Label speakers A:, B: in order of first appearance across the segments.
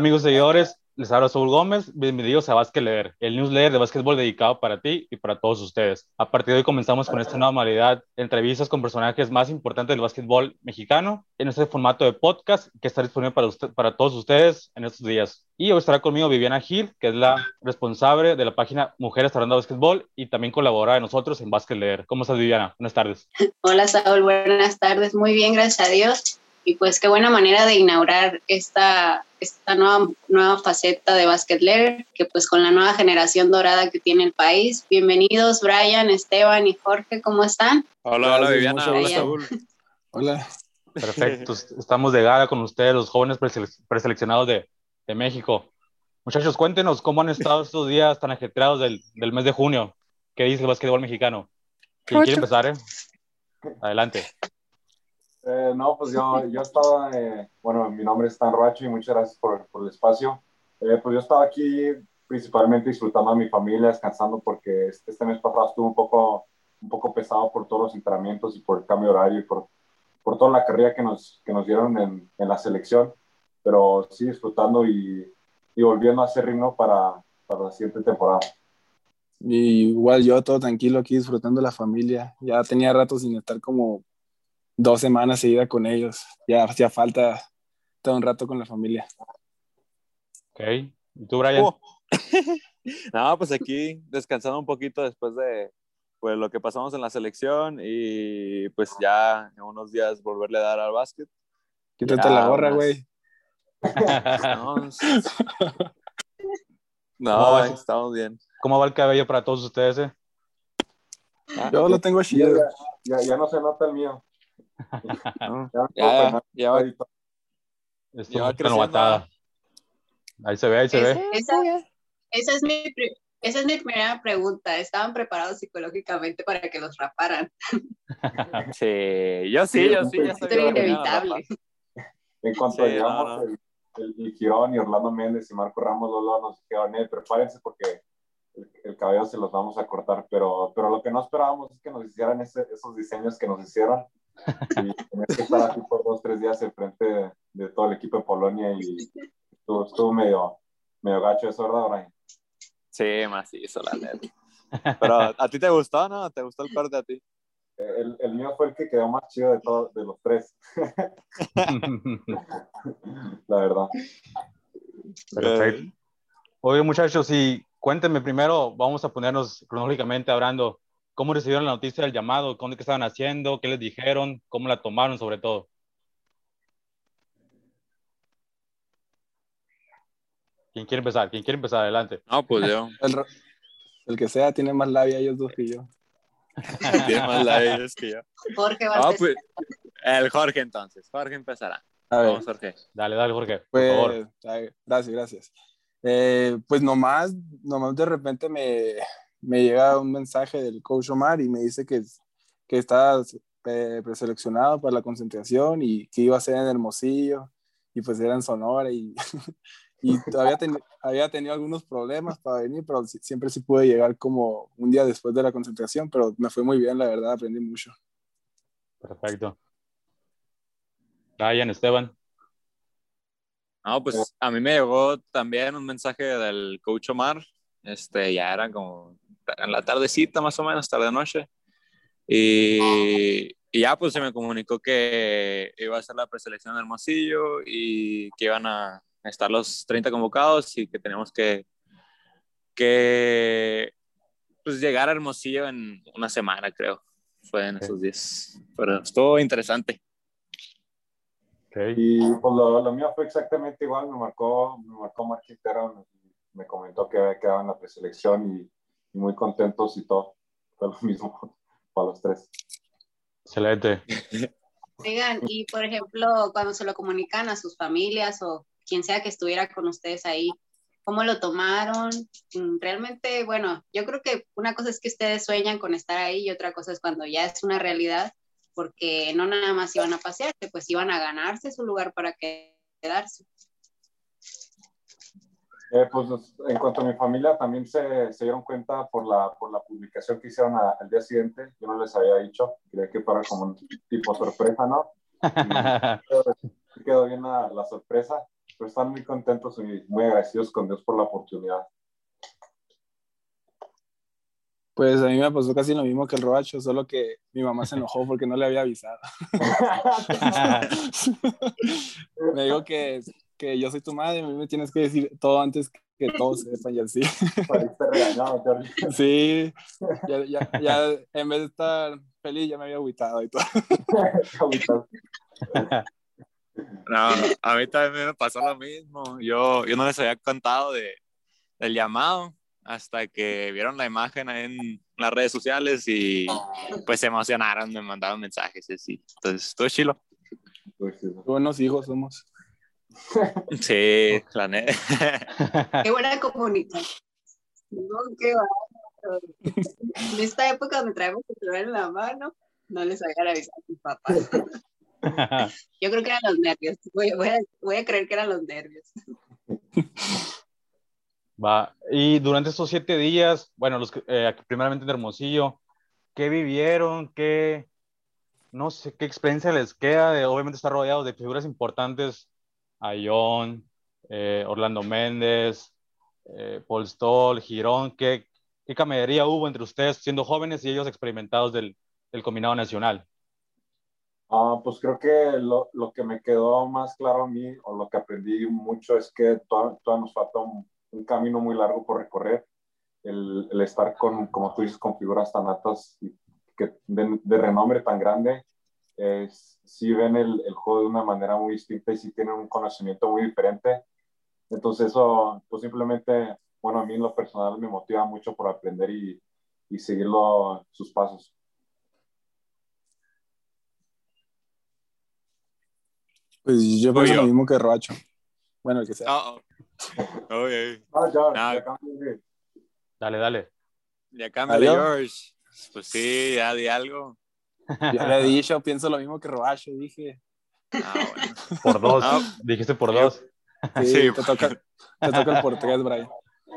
A: amigos seguidores, les habla Saúl Gómez, bienvenidos a Básquet Leer, el newsletter de básquetbol dedicado para ti y para todos ustedes. A partir de hoy comenzamos con esta nueva modalidad, entrevistas con personajes más importantes del básquetbol mexicano, en este formato de podcast que está disponible para, todos ustedes en estos días. Y hoy estará conmigo Viviana Gil, que es la responsable de la página Mujeres Hablando de Básquetbol y también colabora de nosotros en Básquet Leer. ¿Cómo estás, Viviana? Buenas tardes.
B: Hola, Saúl. Buenas tardes. Muy bien, gracias a Dios. Y pues qué buena manera de inaugurar esta, esta nueva, nueva faceta de Basketler, que pues con la nueva generación dorada que tiene el país. Bienvenidos Brian, Esteban y Jorge, ¿cómo están?
C: Hola, hola Viviana.
D: Hola, hola.
A: Perfecto, estamos de gala con ustedes, los jóvenes preseleccionados de, de, México. Muchachos, cuéntenos cómo han estado estos días tan ajetreados del, del mes de junio. ¿Qué dice el básquetbol mexicano? ¿Quién quiere empezar? Eh? Adelante.
D: Eh, no, pues yo, yo estaba, eh, bueno, mi nombre es Stan Roacho y muchas gracias por, por el espacio. Eh, pues yo estaba aquí principalmente disfrutando a mi familia, descansando porque este, este, mes pasado estuvo un poco, un poco pesado por todos los entrenamientos y por el cambio horario y por, por toda la carrera que nos, que nos dieron en, en la selección, pero sí disfrutando y, y volviendo a hacer ritmo para, para la siguiente temporada.
E: Y igual yo todo tranquilo aquí disfrutando de la familia. Ya tenía rato sin estar como dos semanas seguidas con ellos. Ya hacía falta todo un rato con la familia.
A: Ok. ¿Y tú, Brian? Oh.
C: no, pues aquí descansando un poquito después de pues, lo que pasamos en la selección y pues ya en unos días volverle a dar al básquet.
E: Quítate la gorra, güey.
C: no, no estamos bien.
A: ¿Cómo va el cabello para todos ustedes? Eh?
E: Yo lo tengo chido.
D: Ya, ya, ya no se nota el mío.
C: ya, ya, va,
A: ya Ahí se ve, ahí se ve.
B: Esa, esa, es mi, esa es mi primera pregunta. ¿Estaban preparados psicológicamente para que los raparan?
C: Sí, yo sí, yo sí. Ya
B: Esto era inevitable.
D: En cuanto sí, llegamos, no, no. El, el, el, Girón y Orlando Méndez y Marco Ramos Lolo nos dijeron, eh, prepárense porque el, el, cabello se los vamos a cortar, pero, pero lo que no esperábamos es que nos hicieran ese, esos diseños que nos hicieron que estar aquí por dos, tres días enfrente de, de todo el equipo de Polonia y estuvo, estuvo medio, medio gacho eso, ¿verdad, Brian?
C: Sí, macizo, la neta. Pero a ti te gustó, ¿no? ¿Te gustó el corte a ti?
D: El, el, mío fue el que quedó más chido de, todo, de los tres. la verdad.
A: Perfecto. Oye, muchachos, y cuéntenme primero, vamos a ponernos cronológicamente hablando ¿Cómo recibieron la noticia del llamado? ¿Dónde qué estaban haciendo? ¿Qué les dijeron? ¿Cómo la tomaron sobre todo? ¿Quién quiere empezar? ¿Quién quiere empezar? Adelante.
C: No, pues yo.
E: El, el que sea tiene más labia ellos dos que yo.
C: tiene más labia ellos que yo.
B: Jorge va a
C: no, pues, El Jorge entonces. Jorge empezará.
E: A ver.
C: Vamos, Jorge.
A: Dale, dale, Jorge.
E: Pues,
A: por favor.
E: Gracias, gracias. Eh, pues nomás, nomás de repente me, me llega un mensaje del coach Omar y me dice que, que está eh, preseleccionado para la concentración y que iba a ser en Hermosillo y pues era en Sonora y, y todavía ten, había tenido algunos problemas para venir, pero siempre sí pude llegar como un día después de la concentración, pero me fue muy bien, la verdad, aprendí mucho.
A: Perfecto. Ryan, Esteban.
C: No, pues a mí me llegó también un mensaje del coach Omar, este, ya era como en la tardecita más o menos, tarde-noche. Y, y, ya pues se me comunicó que iba a ser la preselección de Hermosillo y que iban a estar los 30 convocados y que teníamos que, que pues llegar a Hermosillo en una semana, creo. Fue en esos días. Pero estuvo interesante.
D: Okay. Y pues lo, lo, mío fue exactamente igual, me marcó, me marcó Mark Quintero, me comentó que quedado en la preselección y y muy contentos y todo. Fue lo mismo para los tres.
A: Excelente.
B: Oigan, y por ejemplo, cuando se lo comunican a sus familias o quien sea que estuviera con ustedes ahí, ¿cómo lo tomaron? Realmente, bueno, yo creo que una cosa es que ustedes sueñan con estar ahí y otra cosa es cuando ya es una realidad, porque no nada más iban a pasearse, pues iban a ganarse su lugar para quedarse.
D: Eh, pues en cuanto a mi familia, también se, se, dieron cuenta por la, por la publicación que hicieron a, al día siguiente. Yo no les había dicho, quería que fuera como un tipo sorpresa, ¿no? Y quedó, bien la, la, sorpresa. pues están muy contentos y muy agradecidos con Dios por la oportunidad.
E: Pues a mí me pasó casi lo mismo que el Roacho, solo que mi mamá se enojó porque no le había avisado. me dijo que, que yo soy tu madre, a mí me tienes que decir todo antes que todos sepan y así. sí, ya, ya, ya, en vez de estar feliz ya me había agüitado y todo.
C: No, a mí también me pasó lo mismo. Yo, yo no les había contado de, del llamado hasta que vieron la imagen en las redes sociales y pues se emocionaron, me mandaron mensajes y así. Entonces, todo chilo.
E: Buenos hijos somos.
C: Sí, la neta.
B: Qué buena comunicación. qué en esta época donde traemos el celular en la mano, no les hagan avisar a sus papás. Yo creo que eran los nervios. Voy, voy, a, voy, a, creer que eran los nervios.
A: Va. Y durante estos siete días, bueno, los eh, primeramente en Hermosillo, ¿qué vivieron? ¿Qué, no sé, qué experiencia les queda de obviamente estar rodeados de figuras importantes? Ayón, eh, Orlando Méndez, eh, Paul Stoll, Girón, ¿qué, ¿qué camaradería hubo entre ustedes siendo jóvenes y ellos experimentados del, del combinado nacional?
D: Ah, pues creo que lo, lo, que me quedó más claro a mí, o lo que aprendí mucho, es que todavía, nos falta un, un, camino muy largo por recorrer. El, el, estar con, como tú dices, con figuras tan altas y que de, de renombre tan grande, es, sí ven el, el, juego de una manera muy distinta y sí tienen un conocimiento muy diferente. Entonces eso, pues simplemente, bueno, a mí en lo personal me motiva mucho por aprender y, y seguirlo sus pasos.
E: Pues yo pienso lo mismo que Roacho. Bueno, el que sea.
C: Oh, oh. Okay.
D: Ah, ya, ya cambia.
A: Dale, dale.
C: Ya cambia George. Pues sí, ya di algo.
E: Ya le he dicho, pienso lo mismo que Roacho, dije.
C: Ah, bueno.
A: Por dos. Dijiste por dos.
E: Sí, sí, te toca, te toca el por tres, Brian.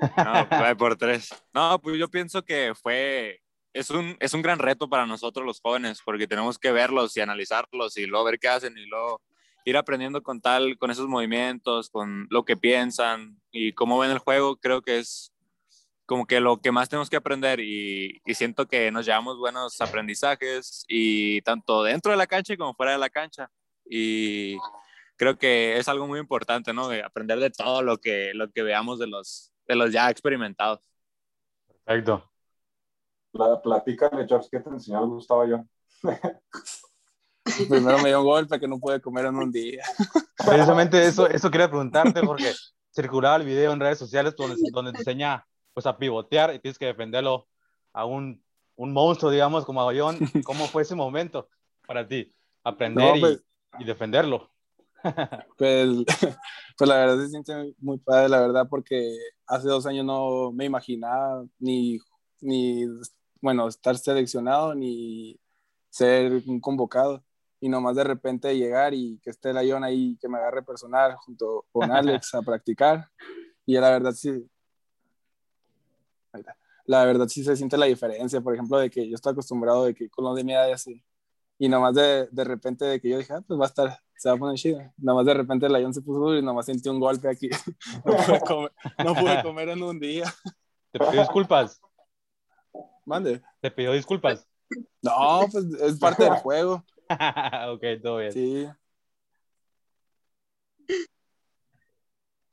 C: No, pues por tres. No, pues yo pienso que fue es un, es un gran reto para nosotros los jóvenes, porque tenemos que verlos y analizarlos y luego ver qué hacen y luego ir aprendiendo con tal, con esos movimientos, con lo que piensan y cómo ven el juego, creo que es como que lo que más tenemos que aprender y, y, siento que nos llevamos buenos aprendizajes y tanto dentro de la cancha como fuera de la cancha y creo que es algo muy importante, ¿no? De aprender de todo lo que, lo que veamos de los, de los ya experimentados.
A: Perfecto.
D: La, platícame, George, ¿qué te enseñó Gustavo yo?
E: Primero me dio un golpe que no pude comer en un día.
A: Precisamente eso, eso quería preguntarte porque circulaba el video en redes sociales donde, donde te enseña pues, a pivotear y tienes que defenderlo a un, un monstruo, digamos, como Aguillón. ¿Cómo fue ese momento para ti? Aprender no, pues, y, y, defenderlo.
E: Pues, pues la verdad se siente muy padre, la verdad, porque hace dos años no me imaginaba ni, ni bueno, estar seleccionado ni ser un convocado y nomás de repente llegar y que esté el Ion ahí, que me agarre personal junto con Alex a practicar. Y la verdad sí, la verdad sí se siente la diferencia, por ejemplo, de que yo estoy acostumbrado de que con los de mi edad así, y nomás de, de repente de que yo dije, ah, pues va a estar, se va a poner chido. Nomás de repente el Ion se puso duro y nomás sentí un golpe aquí. no, pude comer, no pude comer en un día.
A: ¿Te pidió disculpas?
E: Mande.
A: ¿Te pidió disculpas?
E: No, pues es parte del juego.
A: ok, todo bien.
E: Sí.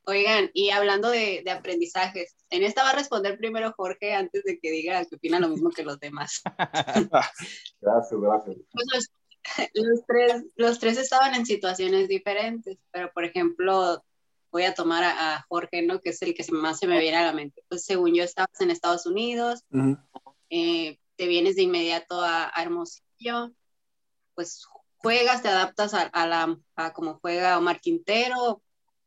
B: Oigan, y hablando de, de, aprendizajes, en esta va a responder primero Jorge antes de que diga que opina lo mismo que los demás.
D: gracias, gracias.
B: Pues los, los, tres, los tres estaban en situaciones diferentes, pero por ejemplo, voy a tomar a, a, Jorge, ¿no? Que es el que más se me viene a la mente. Pues según yo estabas en Estados Unidos, uh -huh. eh, te vienes de inmediato a, a Hermosillo, pues juegas, te adaptas a, a la, a cómo juega Omar Quintero,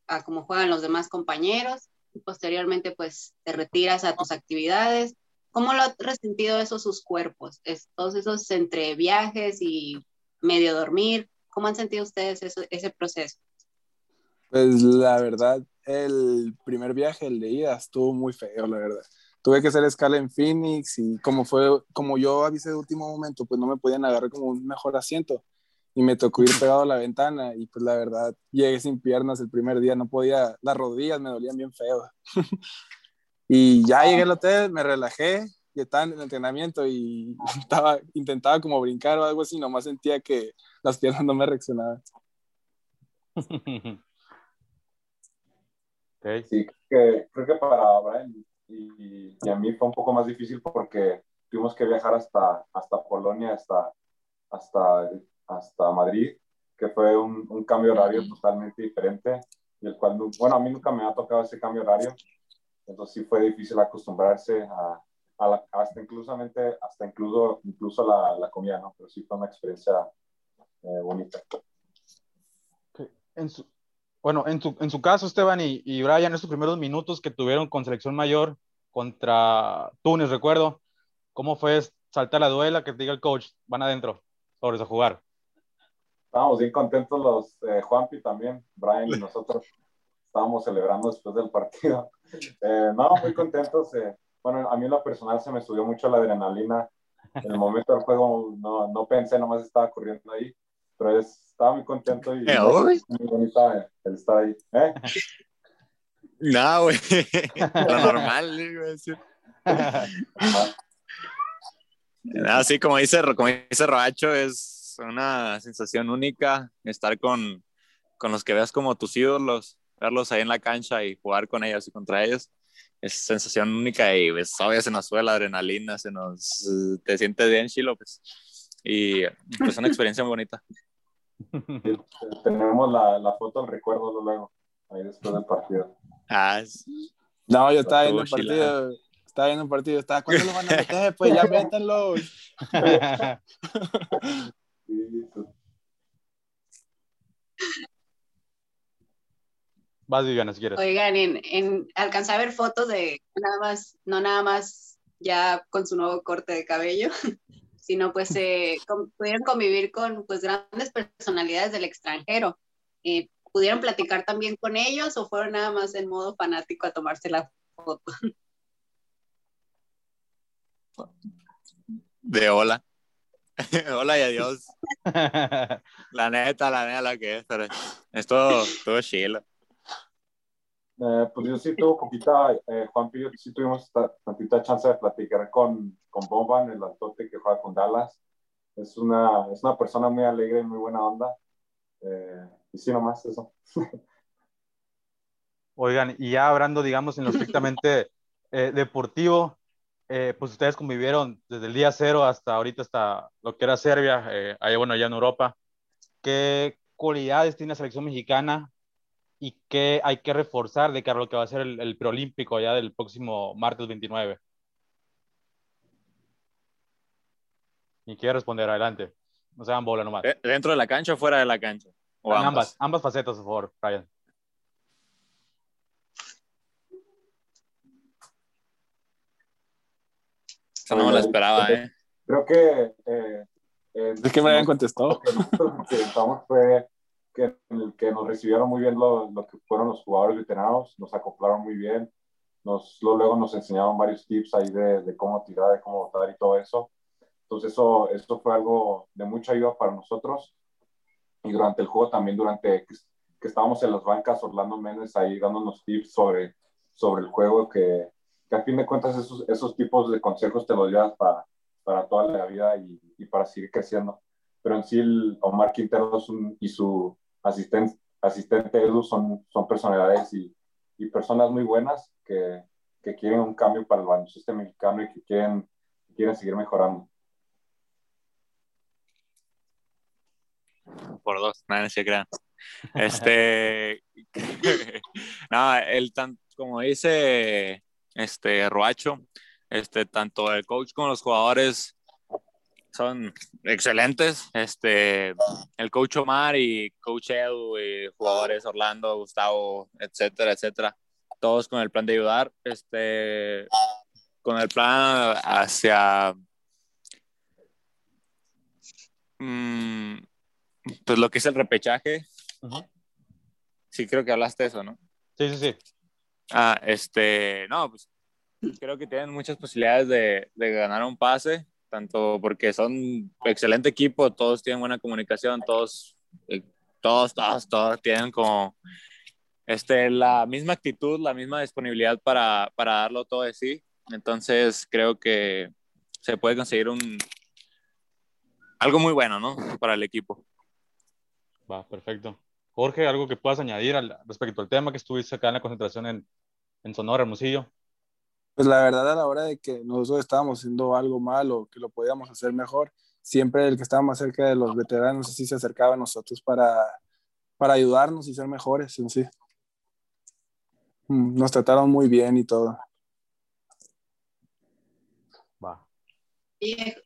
B: a cómo juegan los demás compañeros, y posteriormente pues te retiras a tus actividades. ¿Cómo lo han resentido eso sus cuerpos? Es, todos esos entre viajes y medio dormir, ¿cómo han sentido ustedes eso, ese proceso?
E: Pues la verdad, el primer viaje, el de ida, estuvo muy feo, la verdad. Tuve que hacer escala en Phoenix y como fue, como yo avisé de último momento, pues no me podían agarrar como un mejor asiento. Y me tocó ir pegado a la ventana y pues la verdad llegué sin piernas el primer día, no podía, las rodillas me dolían bien feo. y ya llegué al hotel, me relajé y estaba en el entrenamiento y estaba, intentaba como brincar o algo así, nomás sentía que las piernas no me reaccionaban.
D: Sí, que, creo que para Brian y, y, a mí fue un poco más difícil porque tuvimos que viajar hasta, hasta Polonia, hasta, hasta, hasta Madrid, que fue un, un cambio horario totalmente diferente, y el cual, bueno, a mí nunca me ha tocado ese cambio horario, entonces sí fue difícil acostumbrarse a, a la, hasta inclusamente, hasta incluso, incluso la, la, comida, ¿no? Pero sí fue una experiencia eh, bonita.
A: En su, bueno, en su, en su caso, Esteban y, y Brian, estos primeros minutos que tuvieron con selección mayor contra Túnez, recuerdo, ¿cómo fue saltar la duela que te diga el coach, van adentro, sobre a jugar?
D: Estábamos bien contentos los eh, Juanpi también, Brian y nosotros estábamos celebrando después del partido. Eh, no, muy contentos. Eh, bueno, a mí en lo personal se me subió mucho la adrenalina. En el momento del juego no, no pensé, nomás estaba corriendo ahí, pero es, estaba muy contento y muy bonita el estar ahí. ¿Eh?
C: No, güey. Lo normal, güey. Así como dice, como dice Roacho, es una sensación única estar con, con los que veas como tus ídolos, verlos ahí en la cancha y jugar con ellos y contra ellos. Es sensación única y pues, obvio se nos sube la adrenalina, se nos, te sientes bien, Chilo, pues. Y pues es una experiencia muy bonita.
D: Tenemos la, la foto, el recuerdo luego, ahí después del partido.
C: Ah,
E: No, yo estaba viendo el partido. Estaba viendo un partido. Estaba, ¿cuándo lo van a meter? Pues ya métanlo.
A: Vas, Viviana, si quieres.
B: Oigan, en, en, alcancé a ver fotos de nada más, no nada más ya con su nuevo corte de cabello, sino pues eh, con, pudieron convivir con pues grandes personalidades del extranjero. Eh, ¿Pudieron platicar también con ellos o fueron nada más en modo fanático a tomarse la foto?
C: De hola. hola y adiós. la neta, la neta, la que es, pero es todo, todo chilo.
D: Eh, pues yo sí tuve poquita, eh, Juan Pillo, sí tuvimos tantita chance de platicar con, con Boban, el altote que juega con Dallas. Es una, es una persona muy alegre y muy buena onda. Eh, y sí, nomás eso.
A: Oigan, y ya hablando, digamos, en lo estrictamente eh, deportivo, eh, pues ustedes convivieron desde el día cero hasta ahorita, hasta lo que era Serbia, eh, allá, bueno, allá en Europa. ¿Qué cualidades tiene la selección mexicana y qué hay que reforzar de cara a lo que va a ser el, el preolímpico ya del próximo martes 29? Y quiere responder, adelante. No se hagan bola nomás.
C: ¿Dentro de la cancha o fuera de la cancha?
A: ¿O ambas? ambas? ambas facetas, por favor, Ryan.
C: Esa no me la esperaba, ¿eh?
D: Creo que... Eh, eh,
E: es que me habían contestado.
D: Lo que fue que, que nos recibieron muy bien lo, lo, que fueron los jugadores veteranos, nos acoplaron muy bien, nos, luego nos enseñaron varios tips ahí de, de cómo tirar, de cómo botar y todo eso. Entonces eso, eso fue algo de mucha ayuda para nosotros. Y durante el juego también, durante que, que estábamos en las bancas, Orlando Méndez ahí dándonos tips sobre, sobre el juego, que, que a fin de cuentas esos, esos tipos de consejos te los llevas para, para toda la vida y, y, para seguir creciendo. Pero en sí, el Omar Quintero un, y su asistente, asistente Edu son, son personalidades y, y personas muy buenas que, que, quieren un cambio para el baloncesto mexicano y que quieren, quieren seguir mejorando.
C: Por dos, nada, no se crean. Este, no, el tan, como dice este Roacho, este, tanto el coach como los jugadores son excelentes. Este, el coach Omar y coach Edu y jugadores Orlando, Gustavo, etcétera, etcétera, todos con el plan de ayudar, este, con el plan hacia mmm, pues lo que es el repechaje. Uh -huh. Sí, creo que hablaste de eso, ¿no?
A: Sí, sí, sí.
C: Ah, este, no, pues creo que tienen muchas posibilidades de, de ganar un pase. tanto porque son excelente equipo, todos tienen buena comunicación, todos, eh, todos, todos, todos tienen como este, la misma actitud, la misma disponibilidad para, para darlo todo de sí. Entonces creo que se puede conseguir un algo muy bueno, ¿no? Para el equipo.
A: Va, perfecto. Jorge, ¿algo que puedas añadir al, respecto al tema que estuviste acá en la concentración en, en Sonora, Hermosillo?
E: Pues la verdad, a la hora de que nosotros estábamos haciendo algo mal o que lo podíamos hacer mejor, siempre el que estaba más cerca de los veteranos así se acercaba a nosotros para, para ayudarnos y ser mejores en sí. Mm, nos trataron muy bien y todo.
A: Va.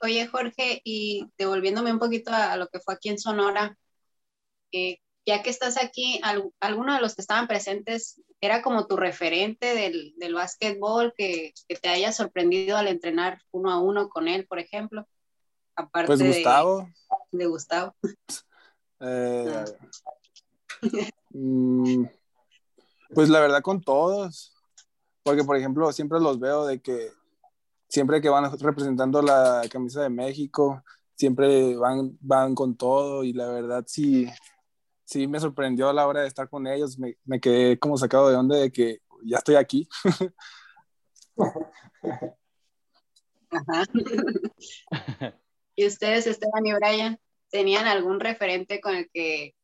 B: oye, Jorge, y devolviéndome un poquito a, lo que fue aquí en Sonora, eh, ya que estás aquí, ¿alguno de los que estaban presentes era como tu referente del, del básquetbol que, que, te haya sorprendido al entrenar uno a uno con él, por ejemplo?
E: Aparte pues Gustavo.
B: De, Gustavo.
E: Eh, mm, pues la verdad con todos, porque por ejemplo siempre los veo de que siempre que van representando la camisa de México, siempre van, van con todo y la verdad sí, sí me sorprendió a la hora de estar con ellos, me, me quedé como sacado de onda de que ya estoy aquí.
B: ¿Y ustedes, Esteban y Brian, tenían algún referente con el que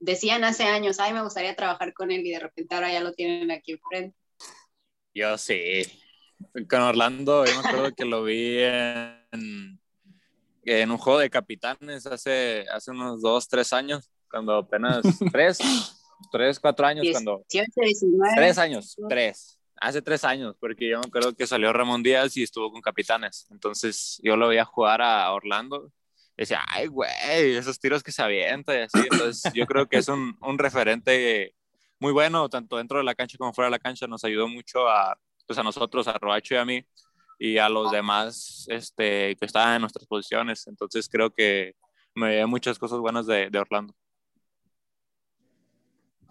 B: decían hace años, ay, me gustaría trabajar con él y de repente ahora ya lo tienen aquí enfrente?
C: Yo sí. Con Orlando, yo me acuerdo que lo vi en, en un juego de capitanes hace, hace unos dos, tres años cuando apenas tres, tres, cuatro años, cuando... Tres años, tres. Hace tres años, porque yo me acuerdo que salió Ramón Díaz y estuvo con Capitanes. Entonces yo lo veía jugar a Orlando. Y decía, ay, güey, esos tiros que se avienta y así. Entonces yo creo que es un, un referente muy bueno, tanto dentro de la cancha como fuera de la cancha. Nos ayudó mucho a, pues a nosotros, a Roacho y a mí, y a los demás este, que estaban en nuestras posiciones. Entonces creo que me dio muchas cosas buenas de, de Orlando.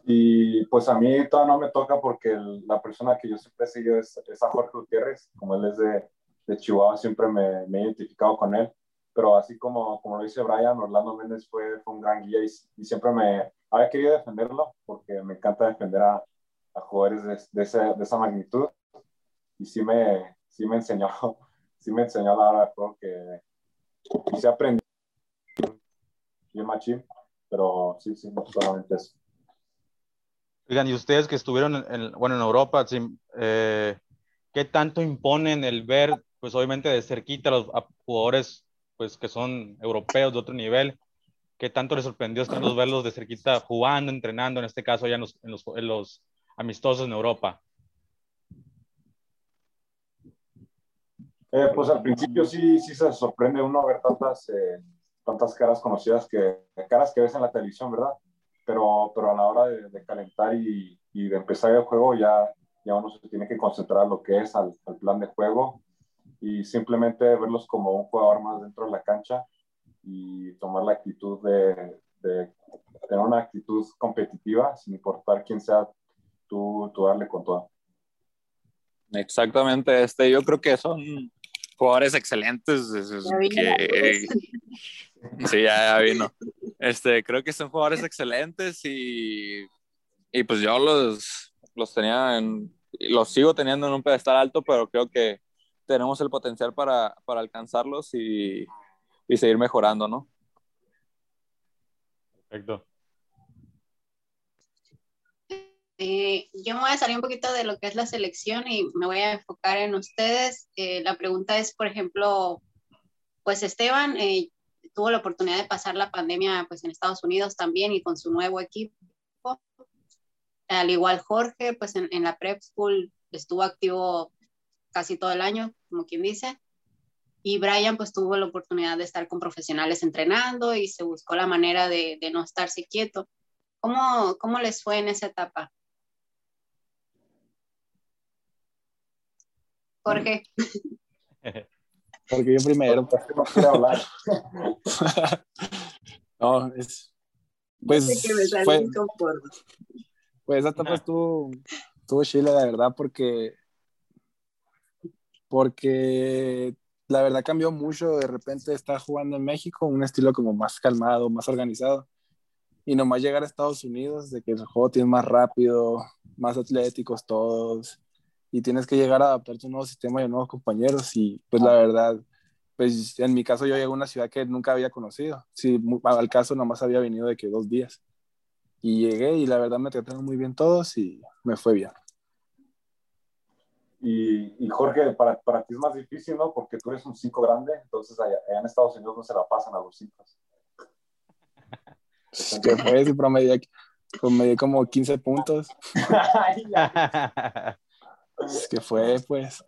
D: Y pues a mí todavía no me toca porque la persona que yo siempre he seguido es, a Jorge Gutiérrez, como él es de, de Chihuahua, siempre me, me, he identificado con él. Pero así como, como lo dice Brian, Orlando Méndez fue, fue un gran guía y, siempre me había querido defenderlo porque me encanta defender a, a jugadores de, de, ese, de, esa magnitud. Y sí me, sí me enseñó, sí me enseñó la hora de que y se aprendió bien machín, pero sí, sí, no solamente eso.
A: Oigan, y ustedes que estuvieron en, bueno, en Europa, eh, ¿qué tanto imponen el ver, pues obviamente de cerquita a los jugadores pues, que son europeos de otro nivel? ¿Qué tanto les sorprendió estarlos verlos de cerquita jugando, entrenando, en este caso ya en los, en en amistosos en Europa?
D: Eh, pues al principio sí, sí se sorprende uno ver tantas, eh, tantas caras conocidas que caras que ves en la televisión, ¿verdad? Pero, pero a la hora de, calentar y, y, de empezar el juego ya, ya uno se tiene que concentrar lo que es al, plan de juego y simplemente verlos como un jugador más dentro de la cancha y tomar la actitud de, de tener una actitud competitiva sin importar quién sea tú, tú darle con todo.
C: Exactamente, este, yo creo que son jugadores excelentes. Que, sí, ya, ya vino. Este, creo que son jugadores excelentes y, y pues yo los, los tenía en, los sigo teniendo en un pedestal alto, pero creo que tenemos el potencial para, para alcanzarlos y, y, seguir mejorando, ¿no?
A: Perfecto.
B: Eh, yo me voy a salir un poquito de lo que es la selección y me voy a enfocar en ustedes. Eh, la pregunta es, por ejemplo, pues Esteban, eh, tuvo la oportunidad de pasar la pandemia pues en Estados Unidos también y con su nuevo equipo. Al igual Jorge, pues en, en la prep school estuvo activo casi todo el año, como quien dice. Y Brian pues tuvo la oportunidad de estar con profesionales entrenando y se buscó la manera de, de no estarse quieto. ¿Cómo, ¿Cómo les fue en esa etapa? Jorge.
E: Porque yo primero. Pues, no quiero hablar. no, es. Pues. Fue, pues esa etapa estuvo, estuvo chile, la verdad, porque. Porque la verdad cambió mucho. De repente estar jugando en México, un estilo como más calmado, más organizado. Y nomás llegar a Estados Unidos, de que el juego tiene más rápido, más atléticos todos. Y tienes que llegar a adaptarte a un nuevo sistema y a nuevos compañeros. Y pues la verdad, pues en mi caso yo llegué a una ciudad que nunca había conocido. Sí, al caso nomás había venido de que dos días. Y llegué y la verdad me trataron muy bien todos y me fue bien.
D: Y, Jorge, para, para, ti es más difícil, ¿no? Porque tú eres un 5 grande, entonces allá, en Estados Unidos no se la pasan a los 5.
E: Que fue, si promedié, promedié como 15 puntos. es que fue, pues.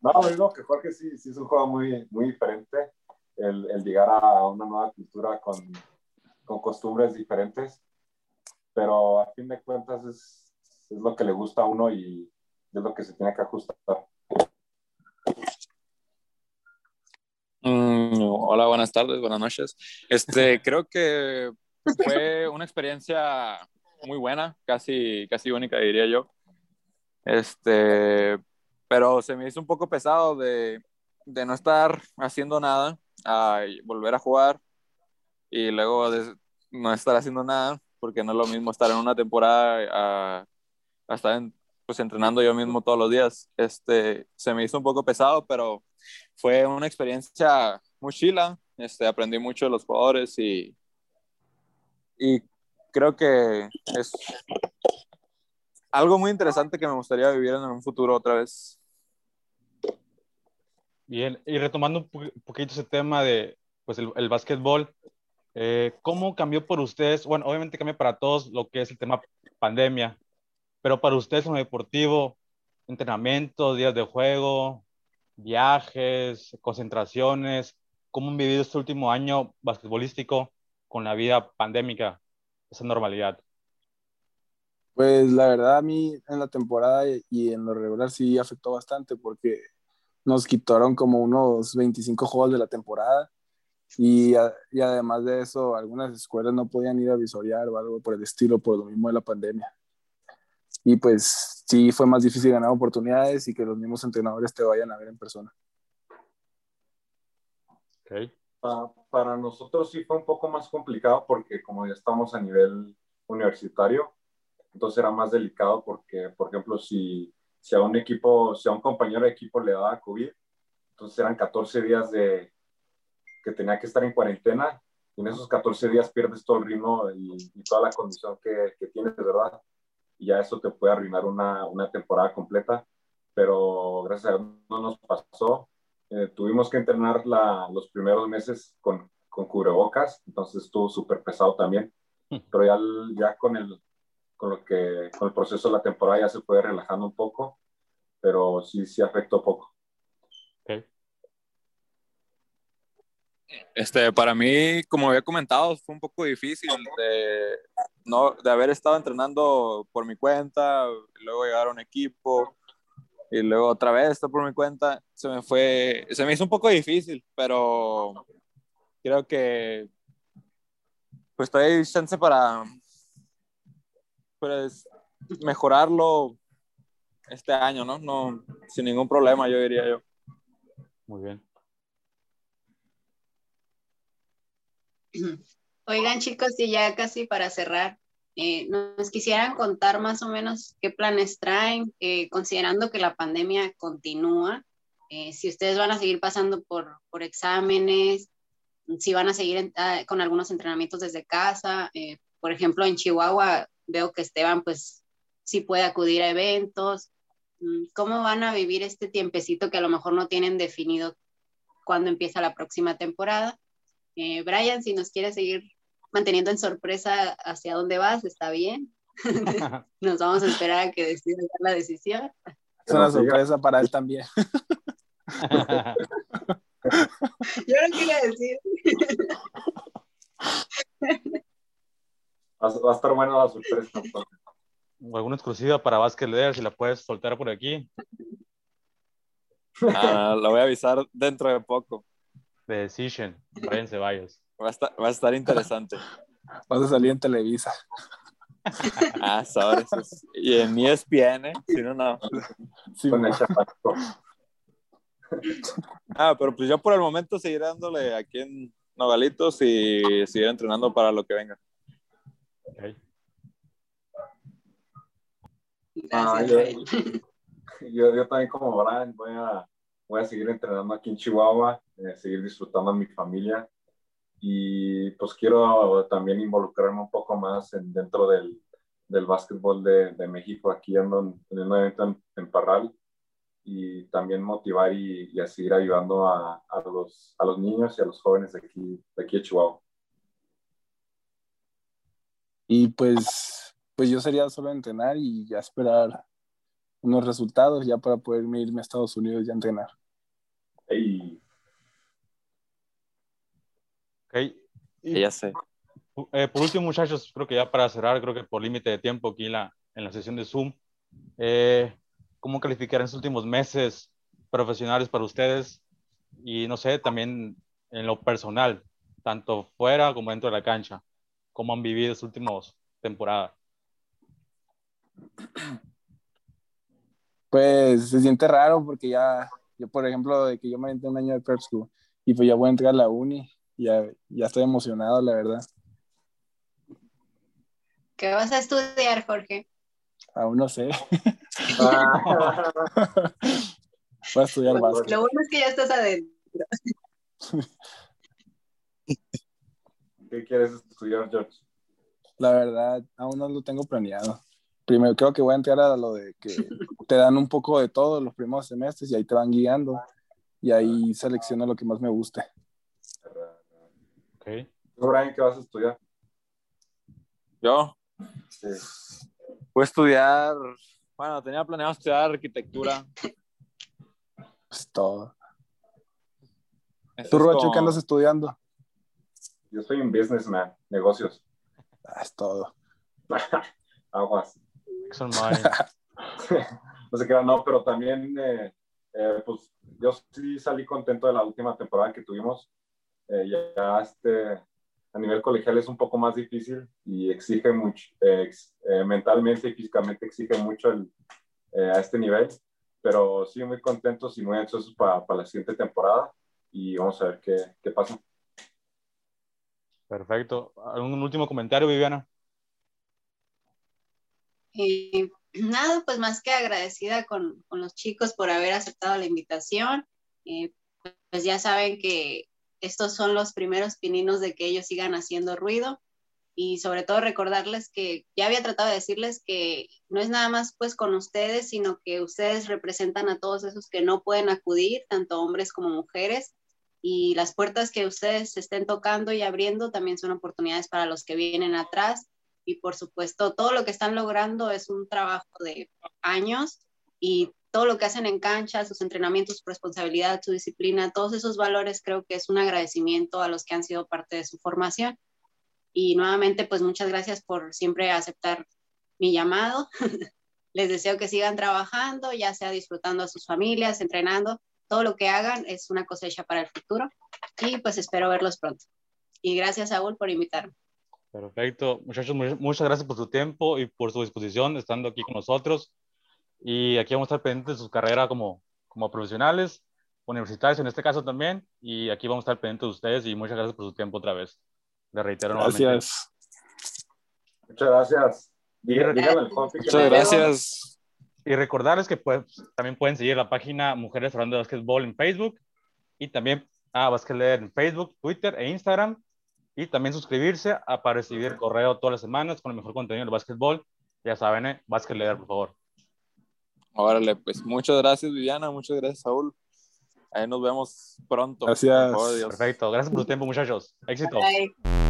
D: No, digo que Jorge sí, sí es un juego muy, muy diferente. El, el llegar a una nueva cultura con, con costumbres diferentes. Pero a fin de cuentas es, es lo que le gusta a uno y, es lo que se tiene que ajustar.
C: Mm, hola, buenas tardes, buenas noches. Este, creo que fue una experiencia muy buena, casi, casi única, diría yo. Este, pero se me hizo un poco pesado de, de no estar haciendo nada, a volver a jugar y luego de no estar haciendo nada, porque no es lo mismo estar en una temporada a, a estar pues entrenando yo mismo todos los días. Este, se me hizo un poco pesado, pero fue una experiencia muy. Este, aprendí mucho de los jugadores y, y creo que es algo muy interesante que me gustaría vivir en un futuro otra vez.
A: Bien, y retomando un poquito ese tema de pues el, el básquetbol, eh, ¿cómo cambió por ustedes? Bueno, obviamente cambia para todos lo que es el tema pandemia, pero para ustedes en lo deportivo, entrenamiento, días de juego, viajes, concentraciones, ¿cómo han vivido este último año basquetbolístico con la vida pandémica, esa normalidad?
E: Pues la verdad a mí en la temporada y en lo regular sí afectó bastante porque nos quitaron como unos 25 juegos de la temporada y, y, además de eso algunas escuelas no podían ir a visorear o algo por el estilo por lo mismo de la pandemia y pues sí fue más difícil ganar oportunidades y que los mismos entrenadores te vayan a ver en persona.
D: Okay. para nosotros sí fue un poco más complicado porque como ya estamos a nivel universitario, entonces era más delicado porque, por ejemplo, si, si a un equipo, si a un compañero de equipo le daba COVID, entonces eran 14 días de que tenía que estar en cuarentena y en esos 14 días pierdes todo el ritmo y, y toda la condición que, que tienes, ¿verdad? y ya eso te puede arruinar una, una temporada completa, pero gracias a Dios no nos pasó. Eh, tuvimos que entrenar la, los primeros meses con, con cubrebocas, entonces estuvo súper pesado también, hmm. pero ya, ya con, el, con, lo que, con el proceso de la temporada ya se fue relajando un poco, pero sí, sí afectó poco.
C: Este, para mí, como había comentado, fue un poco difícil de, no, de haber estado entrenando por mi cuenta, luego llegar a un equipo y luego otra vez estar por mi cuenta. Se me fue, se me hizo un poco difícil, pero creo que pues todavía hay chance para pues, mejorarlo este año, ¿no? No, sin ningún problema, yo diría yo.
A: Muy bien.
B: Oigan chicos, y ya casi para cerrar, eh, nos quisieran contar más o menos qué planes traen, eh, considerando que la pandemia continúa, eh, si ustedes van a seguir pasando por, por exámenes, si van a seguir ah, con algunos entrenamientos desde casa. por ejemplo, en Chihuahua veo que Esteban pues sí puede acudir a eventos. Mm, ¿Cómo van a vivir este tiempecito que a lo mejor no tienen definido cuándo empieza la próxima temporada? Eh, Brian, si nos quieres seguir manteniendo en sorpresa hacia dónde vas, está bien. nos vamos a esperar a que decida la decisión.
E: Es una sorpresa para él también.
B: Yo no quería decir.
D: Va a estar buena la sorpresa.
A: alguna exclusiva para Vázquez Leer, si la puedes soltar por aquí.
C: Ah, la voy a avisar dentro de poco.
A: The Decision, Brian Ceballos.
C: Va a estar, va a estar interesante.
E: Vas a salir en Televisa.
C: ah, sabes. Y en ESPN, ¿eh? Si no, no.
D: Sí, Con el
C: Ah, pero pues yo por el momento seguiré dándole aquí en Nogalitos y seguir entrenando para lo que venga.
A: Ok.
D: Ah, yo-. Yo, yo también como Brian voy a, voy a seguir entrenando aquí en Chihuahua, eh, seguir disfrutando a mi familia y pues quiero también involucrarme un poco más en, dentro del, del básquetbol de, de México. Aquí ando en, en un evento en, en Parral y también motivar y, y a seguir ayudando a, a, los, a los niños y a los jóvenes de aquí, de aquí de Chihuahua.
E: Y pues, pues yo sería solo entrenar y ya esperar unos resultados ya para poderme irme a Estados Unidos y a entrenar.
D: Y
A: Ok. Y,
C: Ya sé.
A: eh, por último, muchachos, creo que ya para cerrar, creo que por límite de tiempo aquí la, en la sesión de Zoom, eh, ¿cómo calificarán estos últimos meses profesionales para ustedes? Y no sé, también en lo personal, tanto fuera como dentro de la cancha, ¿cómo han vivido estas últimas temporadas?
E: Pues se siente raro porque ya, yo por ejemplo, de que yo me aventé un año de prep school y pues ya voy a entrar a la uni, ya, ya estoy emocionado, la verdad.
B: ¿Qué vas a estudiar, Jorge?
E: Aún no sé.
D: Ah,
E: Voy a estudiar básquet.
B: Lo bueno es que ya estás adentro.
D: ¿Qué quieres estudiar, George?
E: La verdad, aún no lo tengo planeado. Primero creo que voy a entrar a lo de que te dan un poco de todo los primeros semestres y ahí te van guiando y ahí selecciono lo que más me guste.
A: Ok.
D: ¿Tú, Brian, qué vas a estudiar?
C: Yo
D: Sí.
C: voy a estudiar, bueno, tenía planeado estudiar arquitectura.
E: Pues todo.
C: Eso
E: ¿Tú, Rocho,
C: como-
E: qué andas estudiando?
D: Yo soy un businessman, negocios.
E: Es todo.
D: Aguas.
A: Son
D: no sé qué, no, pero también, eh, eh, pues yo sí salí contento de la última temporada que tuvimos. Eh, ya, este, a nivel colegial es un poco más difícil y exige mucho, eh, ex- eh, mentalmente y físicamente exige mucho el, eh, a este nivel. Pero sí, muy contentos y muy ansiosos para la siguiente temporada y vamos a ver qué, qué pasa.
A: Perfecto. ¿Algún último comentario, Viviana?
B: Eh, nada, pues más que agradecida con, con, los chicos por haber aceptado la invitación. Eh, pues ya saben que estos son los primeros pininos de que ellos sigan haciendo ruido y sobre todo recordarles que ya había tratado de decirles que no es nada más pues con ustedes, sino que ustedes representan a todos esos que no pueden acudir, tanto hombres como mujeres, y las puertas que ustedes estén tocando y abriendo también son oportunidades para los que vienen atrás y por supuesto todo lo que están logrando es un trabajo de años y todo lo que hacen en cancha, sus entrenamientos, su responsabilidad, su disciplina, todos esos valores creo que es un agradecimiento a los que han sido parte de su formación. Y nuevamente, pues muchas gracias por siempre aceptar mi llamado. Les deseo que sigan trabajando, ya sea disfrutando a sus familias, entrenando. Todo lo que hagan es una cosecha para el futuro. Y pues espero verlos pronto. Y gracias, Saúl, por invitarme.
A: Perfecto. Muchachos, muchas gracias por su tiempo y por su disposición estando aquí con nosotros. Y aquí vamos a estar pendientes de su carrera como, como profesionales, universitarios en este caso también. Y aquí vamos a estar pendientes de ustedes y muchas gracias por su tiempo otra vez. Le reitero
E: gracias.
A: nuevamente.
D: Muchas gracias. Díganle, díganle
C: Muchas gracias.
A: Y recordarles que pues, también pueden seguir la página Mujeres Hablando de Básquetbol en Facebook y también a Basket Leader en Facebook, Twitter e Instagram. Y también suscribirse a, para recibir correo todas las semanas con el mejor contenido del básquetbol. Ya saben, ¿eh? Basket Leader, por favor.
C: Órale, pues muchas gracias, Viviana. Muchas gracias, Saúl. Ahí nos vemos pronto.
E: Gracias.
A: Perfecto. Gracias por su tiempo, muchachos. Éxito.
B: Bye.